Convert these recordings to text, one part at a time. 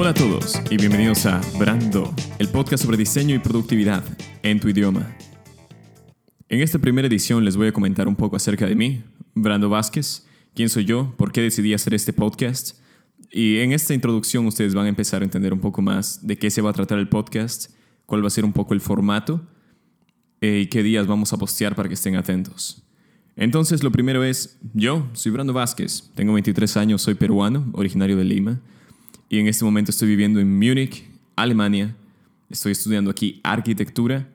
Hola a todos y bienvenidos a Brando, el podcast sobre diseño y productividad en tu idioma. En esta primera edición les voy a comentar un poco acerca de mí, Brando Vázquez, quién soy yo, por qué decidí hacer este podcast. Y en esta introducción ustedes van a empezar a entender un poco más de qué se va a tratar el podcast, cuál va a ser un poco el formato eh, y qué días vamos a postear para que estén atentos. Entonces, lo primero es, yo soy Brando Vázquez, tengo 23 años, soy peruano, originario de Lima, y en este momento estoy viviendo en Múnich, Alemania. Estoy estudiando aquí arquitectura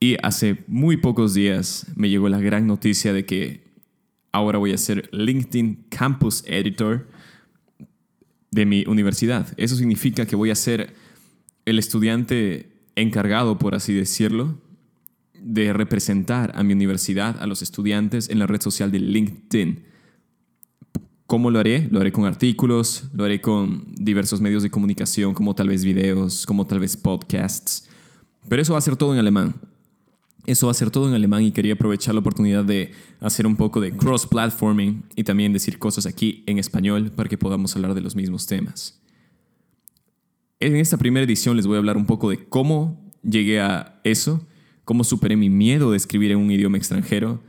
y hace muy pocos días me llegó la gran noticia de que ahora voy a ser LinkedIn Campus Editor de mi universidad. Eso significa que voy a ser el estudiante encargado, por así decirlo, de representar a mi universidad, a los estudiantes en la red social de LinkedIn. ¿Cómo lo haré? Lo haré con artículos, lo haré con diversos medios de comunicación, como tal vez videos, como tal vez podcasts. Pero eso va a ser todo en alemán. Eso va a ser todo en alemán y quería aprovechar la oportunidad de hacer un poco de cross-platforming y también decir cosas aquí en español para que podamos hablar de los mismos temas. En esta primera edición les voy a hablar un poco de cómo llegué a eso, cómo superé mi miedo de escribir en un idioma extranjero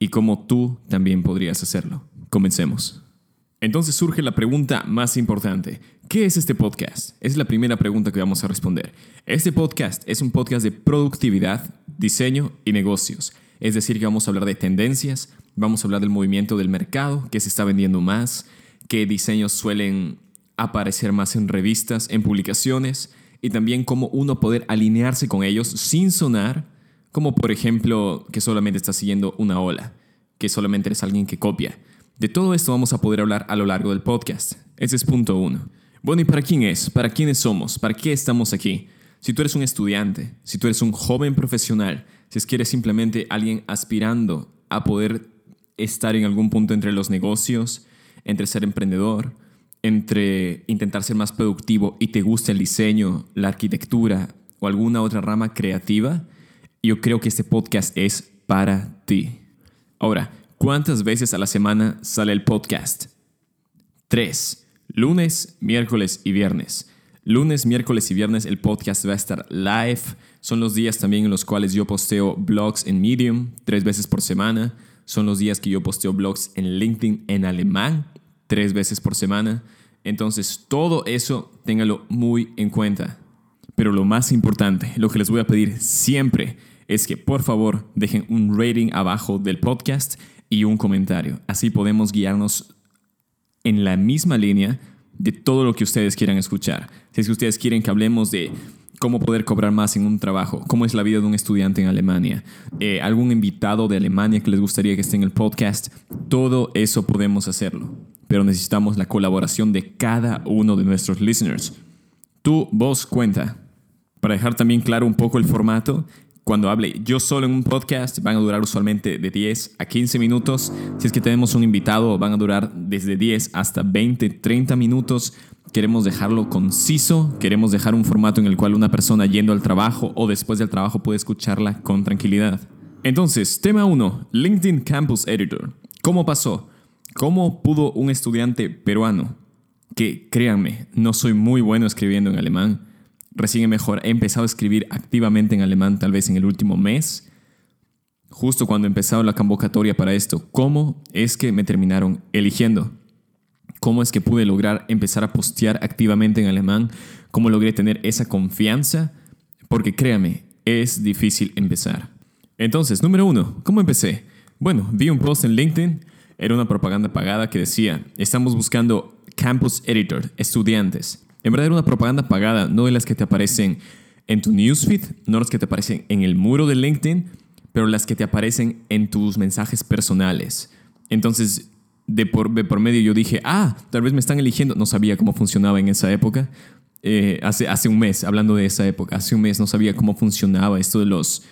y cómo tú también podrías hacerlo. Comencemos. Entonces surge la pregunta más importante. ¿Qué es este podcast? Es la primera pregunta que vamos a responder. Este podcast es un podcast de productividad, diseño y negocios. Es decir, que vamos a hablar de tendencias, vamos a hablar del movimiento del mercado, qué se está vendiendo más, qué diseños suelen aparecer más en revistas, en publicaciones, y también cómo uno poder alinearse con ellos sin sonar como por ejemplo que solamente estás siguiendo una ola, que solamente eres alguien que copia. De todo esto vamos a poder hablar a lo largo del podcast. Ese es punto uno. Bueno, ¿y para quién es? ¿Para quiénes somos? ¿Para qué estamos aquí? Si tú eres un estudiante, si tú eres un joven profesional, si es que eres simplemente alguien aspirando a poder estar en algún punto entre los negocios, entre ser emprendedor, entre intentar ser más productivo y te gusta el diseño, la arquitectura o alguna otra rama creativa, yo creo que este podcast es para ti. Ahora, ¿Cuántas veces a la semana sale el podcast? Tres. Lunes, miércoles y viernes. Lunes, miércoles y viernes el podcast va a estar live. Son los días también en los cuales yo posteo blogs en Medium tres veces por semana. Son los días que yo posteo blogs en LinkedIn en alemán tres veces por semana. Entonces todo eso téngalo muy en cuenta. Pero lo más importante, lo que les voy a pedir siempre es que por favor dejen un rating abajo del podcast y un comentario. Así podemos guiarnos en la misma línea de todo lo que ustedes quieran escuchar. Si es que ustedes quieren que hablemos de cómo poder cobrar más en un trabajo, cómo es la vida de un estudiante en Alemania, eh, algún invitado de Alemania que les gustaría que esté en el podcast, todo eso podemos hacerlo. Pero necesitamos la colaboración de cada uno de nuestros listeners. Tú, vos, cuenta. Para dejar también claro un poco el formato, cuando hable yo solo en un podcast van a durar usualmente de 10 a 15 minutos. Si es que tenemos un invitado van a durar desde 10 hasta 20, 30 minutos. Queremos dejarlo conciso, queremos dejar un formato en el cual una persona yendo al trabajo o después del trabajo puede escucharla con tranquilidad. Entonces, tema 1, LinkedIn Campus Editor. ¿Cómo pasó? ¿Cómo pudo un estudiante peruano, que créanme, no soy muy bueno escribiendo en alemán, recién mejor. He empezado a escribir activamente en alemán tal vez en el último mes, justo cuando empezaba la convocatoria para esto. ¿Cómo es que me terminaron eligiendo? ¿Cómo es que pude lograr empezar a postear activamente en alemán? ¿Cómo logré tener esa confianza? Porque créame, es difícil empezar. Entonces, número uno, ¿cómo empecé? Bueno, vi un post en LinkedIn, era una propaganda pagada que decía, estamos buscando campus editor, estudiantes. En verdad era una propaganda pagada, no de las que te aparecen en tu newsfeed, no las que te aparecen en el muro de LinkedIn, pero las que te aparecen en tus mensajes personales. Entonces, de por, por medio yo dije, ah, tal vez me están eligiendo. No sabía cómo funcionaba en esa época. Eh, hace, hace un mes, hablando de esa época, hace un mes no sabía cómo funcionaba esto de los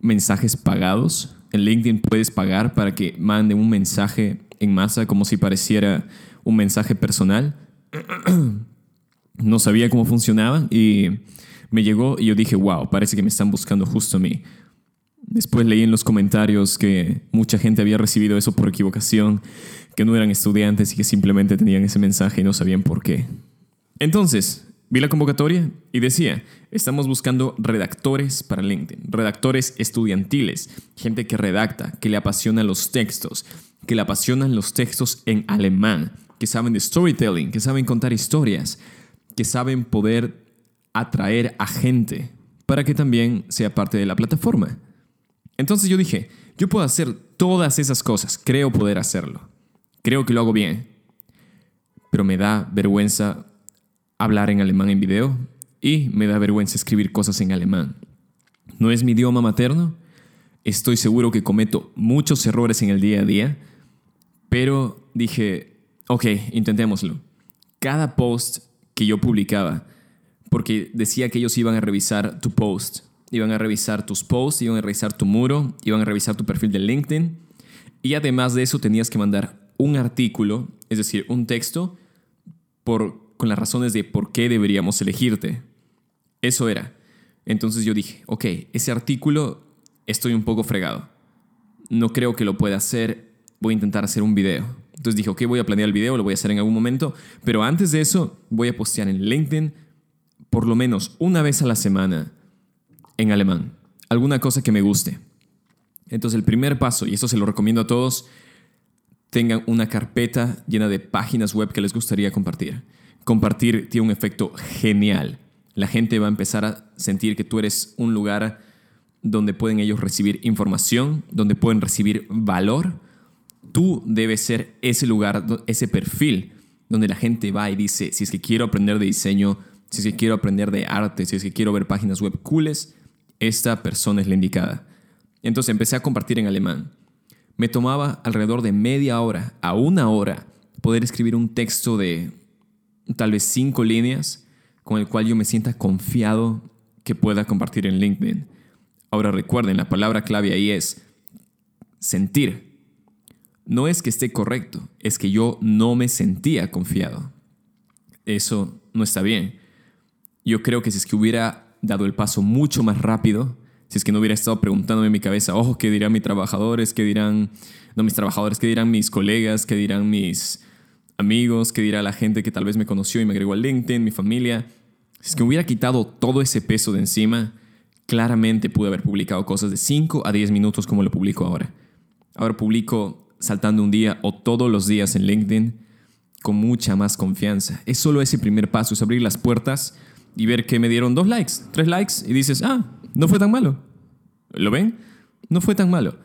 mensajes pagados. En LinkedIn puedes pagar para que mande un mensaje en masa como si pareciera un mensaje personal. no sabía cómo funcionaba y me llegó y yo dije, wow, parece que me están buscando justo a mí. Después leí en los comentarios que mucha gente había recibido eso por equivocación, que no eran estudiantes y que simplemente tenían ese mensaje y no sabían por qué. Entonces, vi la convocatoria y decía, estamos buscando redactores para LinkedIn, redactores estudiantiles, gente que redacta, que le apasionan los textos, que le apasionan los textos en alemán, que saben de storytelling, que saben contar historias, que saben poder atraer a gente para que también sea parte de la plataforma. Entonces yo dije, yo puedo hacer todas esas cosas, creo poder hacerlo, creo que lo hago bien, pero me da vergüenza hablar en alemán en video y me da vergüenza escribir cosas en alemán. No es mi idioma materno, estoy seguro que cometo muchos errores en el día a día, pero dije, ok, intentémoslo. Cada post que yo publicaba, porque decía que ellos iban a revisar tu post, iban a revisar tus posts, iban a revisar tu muro, iban a revisar tu perfil de LinkedIn, y además de eso tenías que mandar un artículo, es decir, un texto, por, con las razones de por qué deberíamos elegirte. Eso era. Entonces yo dije, ok, ese artículo estoy un poco fregado. No creo que lo pueda hacer, voy a intentar hacer un video. Entonces dije, ok, voy a planear el video, lo voy a hacer en algún momento, pero antes de eso voy a postear en LinkedIn por lo menos una vez a la semana en alemán. Alguna cosa que me guste. Entonces el primer paso, y esto se lo recomiendo a todos, tengan una carpeta llena de páginas web que les gustaría compartir. Compartir tiene un efecto genial. La gente va a empezar a sentir que tú eres un lugar donde pueden ellos recibir información, donde pueden recibir valor. Tú debes ser ese lugar, ese perfil donde la gente va y dice, si es que quiero aprender de diseño, si es que quiero aprender de arte, si es que quiero ver páginas web cooles, esta persona es la indicada. Entonces empecé a compartir en alemán. Me tomaba alrededor de media hora a una hora poder escribir un texto de tal vez cinco líneas con el cual yo me sienta confiado que pueda compartir en LinkedIn. Ahora recuerden, la palabra clave ahí es sentir. No es que esté correcto, es que yo no me sentía confiado. Eso no está bien. Yo creo que si es que hubiera dado el paso mucho más rápido, si es que no hubiera estado preguntándome en mi cabeza, ojo, ¿qué dirán mis trabajadores? ¿Qué dirán, no mis trabajadores, qué dirán mis colegas? ¿Qué dirán mis amigos? ¿Qué dirá la gente que tal vez me conoció y me agregó al LinkedIn, mi familia? Si es que hubiera quitado todo ese peso de encima, claramente pude haber publicado cosas de 5 a 10 minutos como lo publico ahora. Ahora publico saltando un día o todos los días en LinkedIn con mucha más confianza. Es solo ese primer paso, es abrir las puertas y ver que me dieron dos likes, tres likes y dices, ah, no fue tan malo. ¿Lo ven? No fue tan malo.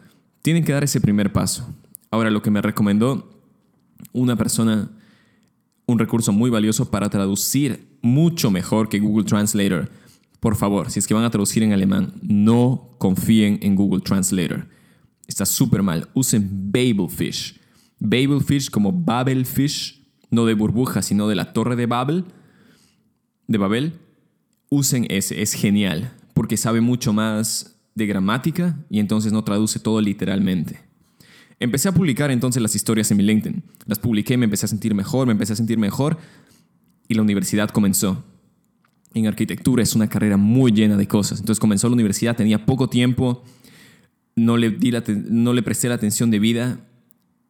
Tienen que dar ese primer paso. Ahora, lo que me recomendó una persona, un recurso muy valioso para traducir mucho mejor que Google Translator. Por favor, si es que van a traducir en alemán, no confíen en Google Translator. Está súper mal. Usen Babelfish. Babelfish como Babelfish, no de burbuja, sino de la torre de Babel, de Babel. Usen ese, es genial porque sabe mucho más de gramática y entonces no traduce todo literalmente. Empecé a publicar entonces las historias en mi LinkedIn. Las publiqué, me empecé a sentir mejor, me empecé a sentir mejor y la universidad comenzó. En arquitectura es una carrera muy llena de cosas. Entonces comenzó la universidad, tenía poco tiempo, no le, di no le presté la atención debida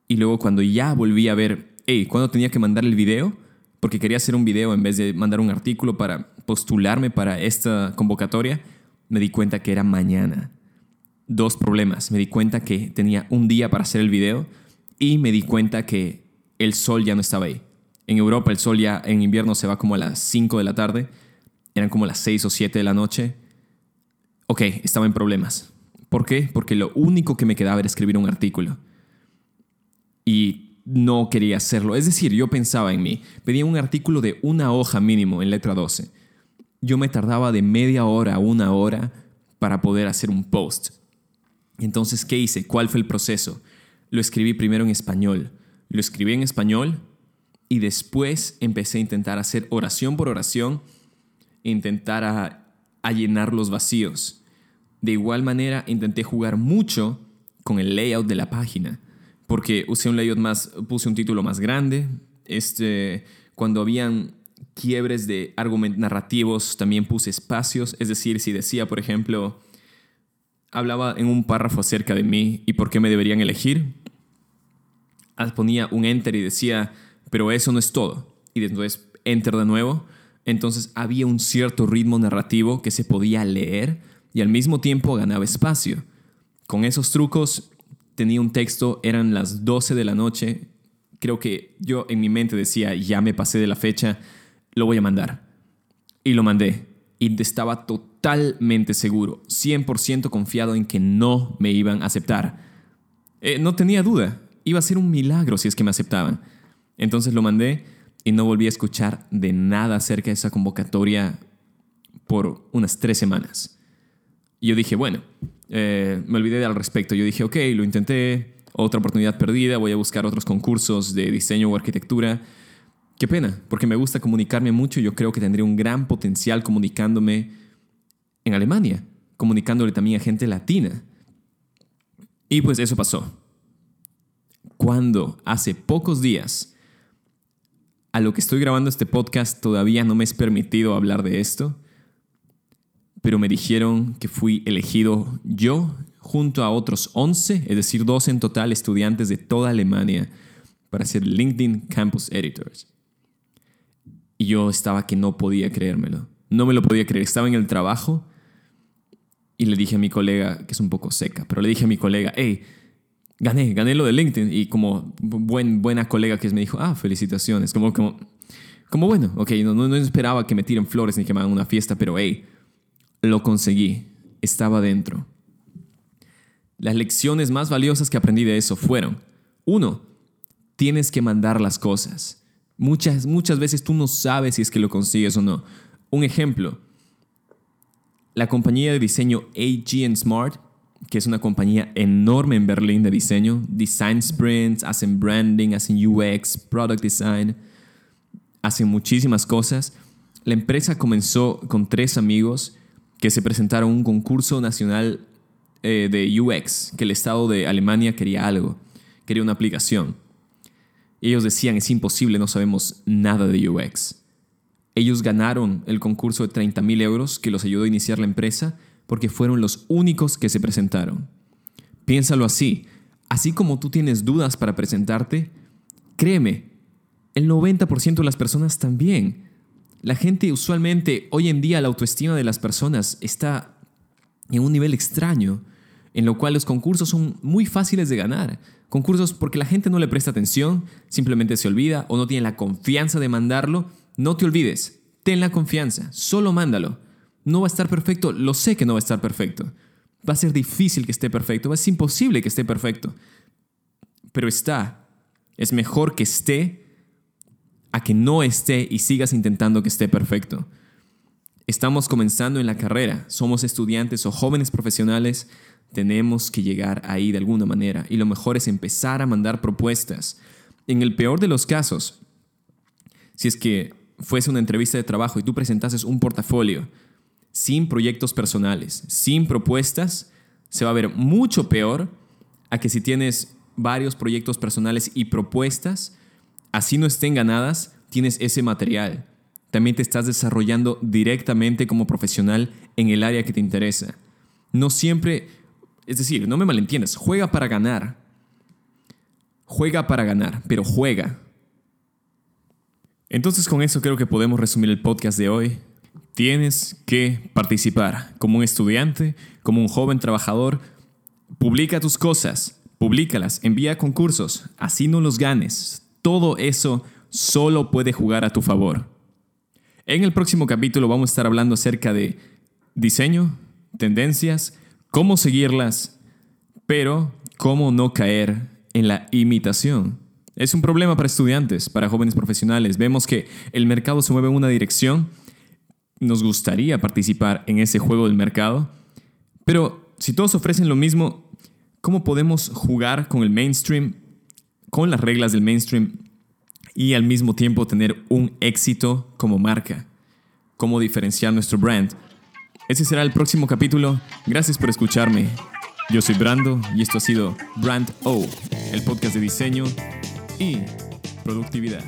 y luego cuando ya volví a ver, hey, ¿cuándo tenía que mandar el video? Porque quería hacer un video en vez de mandar un artículo para postularme para esta convocatoria me di cuenta que era mañana. Dos problemas. Me di cuenta que tenía un día para hacer el video y me di cuenta que el sol ya no estaba ahí. En Europa el sol ya en invierno se va como a las 5 de la tarde. Eran como las 6 o 7 de la noche. Ok, estaba en problemas. ¿Por qué? Porque lo único que me quedaba era escribir un artículo. Y no quería hacerlo. Es decir, yo pensaba en mí. Pedía un artículo de una hoja mínimo en letra 12 yo me tardaba de media hora a una hora para poder hacer un post. Entonces, ¿qué hice? ¿Cuál fue el proceso? Lo escribí primero en español. Lo escribí en español y después empecé a intentar hacer oración por oración, intentar a, a llenar los vacíos. De igual manera, intenté jugar mucho con el layout de la página, porque usé un layout más, puse un título más grande. Este, cuando habían quiebres de argumentos narrativos, también puse espacios, es decir, si decía, por ejemplo, hablaba en un párrafo acerca de mí y por qué me deberían elegir, ah, ponía un enter y decía, pero eso no es todo. Y después enter de nuevo. Entonces había un cierto ritmo narrativo que se podía leer y al mismo tiempo ganaba espacio. Con esos trucos tenía un texto, eran las 12 de la noche. Creo que yo en mi mente decía, ya me pasé de la fecha, lo voy a mandar. Y lo mandé. Y estaba totalmente seguro, 100% confiado en que no me iban a aceptar. Eh, no tenía duda, iba a ser un milagro si es que me aceptaban. Entonces lo mandé y no volví a escuchar de nada acerca de esa convocatoria por unas tres semanas. Y yo dije, bueno, eh, me olvidé al respecto. Yo dije, ok, lo intenté, otra oportunidad perdida, voy a buscar otros concursos de diseño o arquitectura. Qué pena, porque me gusta comunicarme mucho yo creo que tendría un gran potencial comunicándome en Alemania, comunicándole también a gente latina. Y pues eso pasó. Cuando hace pocos días, a lo que estoy grabando este podcast, todavía no me es permitido hablar de esto, pero me dijeron que fui elegido yo junto a otros 11, es decir, 12 en total estudiantes de toda Alemania para ser LinkedIn Campus Editors. Y yo estaba que no podía creérmelo. No me lo podía creer. Estaba en el trabajo y le dije a mi colega, que es un poco seca, pero le dije a mi colega, hey, gané, gané lo de LinkedIn. Y como buen, buena colega que es, me dijo, ah, felicitaciones. Como, como, como bueno, ok, no, no, esperaba que me tiren flores ni que me hagan una fiesta, pero hey, lo conseguí, estaba dentro. Las lecciones más valiosas que aprendí de eso fueron, uno, tienes que mandar las cosas. Muchas, muchas veces tú no sabes si es que lo consigues o no. Un ejemplo, la compañía de diseño AG Smart, que es una compañía enorme en Berlín de diseño, design sprints, hacen branding, hacen UX, product design, hacen muchísimas cosas. La empresa comenzó con tres amigos que se presentaron un concurso nacional eh, de UX, que el Estado de Alemania quería algo, quería una aplicación. ellos decían, es imposible, no sabemos nada de UX. Ellos ganaron el concurso de 30 mil euros que los ayudó a iniciar la empresa porque fueron los únicos que se presentaron. Piénsalo así, así como tú tienes dudas para presentarte, créeme, el 90% de las personas también. La gente usualmente, hoy en día la autoestima de las personas está en un nivel extraño, en lo cual los concursos son muy fáciles de ganar. Concursos porque la gente no le presta atención, simplemente se olvida o no tiene la confianza de mandarlo. No te olvides, ten la confianza, solo mándalo. No va a estar perfecto, lo sé que no va a estar perfecto. Va a ser difícil que esté perfecto, va a ser imposible que esté perfecto. Pero está. Es mejor que esté a que no esté y sigas intentando que esté perfecto. Estamos comenzando en la carrera, somos estudiantes o jóvenes profesionales, tenemos que llegar ahí de alguna manera y lo mejor es empezar a mandar propuestas. En el peor de los casos, si es que fuese una entrevista de trabajo y tú presentases un portafolio sin proyectos personales, sin propuestas, se va a ver mucho peor a que si tienes varios proyectos personales y propuestas, así no estén ganadas, tienes ese material. También te estás desarrollando directamente como profesional en el área que te interesa. No siempre, es decir, no me malentiendas, juega para ganar. Juega para ganar, pero juega. Entonces con eso creo que podemos resumir el podcast de hoy. Tienes que participar como un estudiante, como un joven trabajador. Publica tus cosas, públicalas, envía concursos, así no los ganes, todo eso solo puede jugar a tu favor. En el próximo capítulo vamos a estar hablando acerca de diseño, tendencias, cómo seguirlas, pero cómo no caer en la imitación. Es un problema para estudiantes, para jóvenes profesionales. Vemos que el mercado se mueve en una dirección. Nos gustaría participar en ese juego del mercado. Pero si todos ofrecen lo mismo, ¿cómo podemos jugar con el mainstream con las reglas del mainstream y al mismo tiempo tener un éxito como marca, cómo diferenciar nuestro brand. Ese será el próximo capítulo. Gracias por escucharme. Yo soy Brando y esto ha sido Brand O, el podcast de diseño y productividad.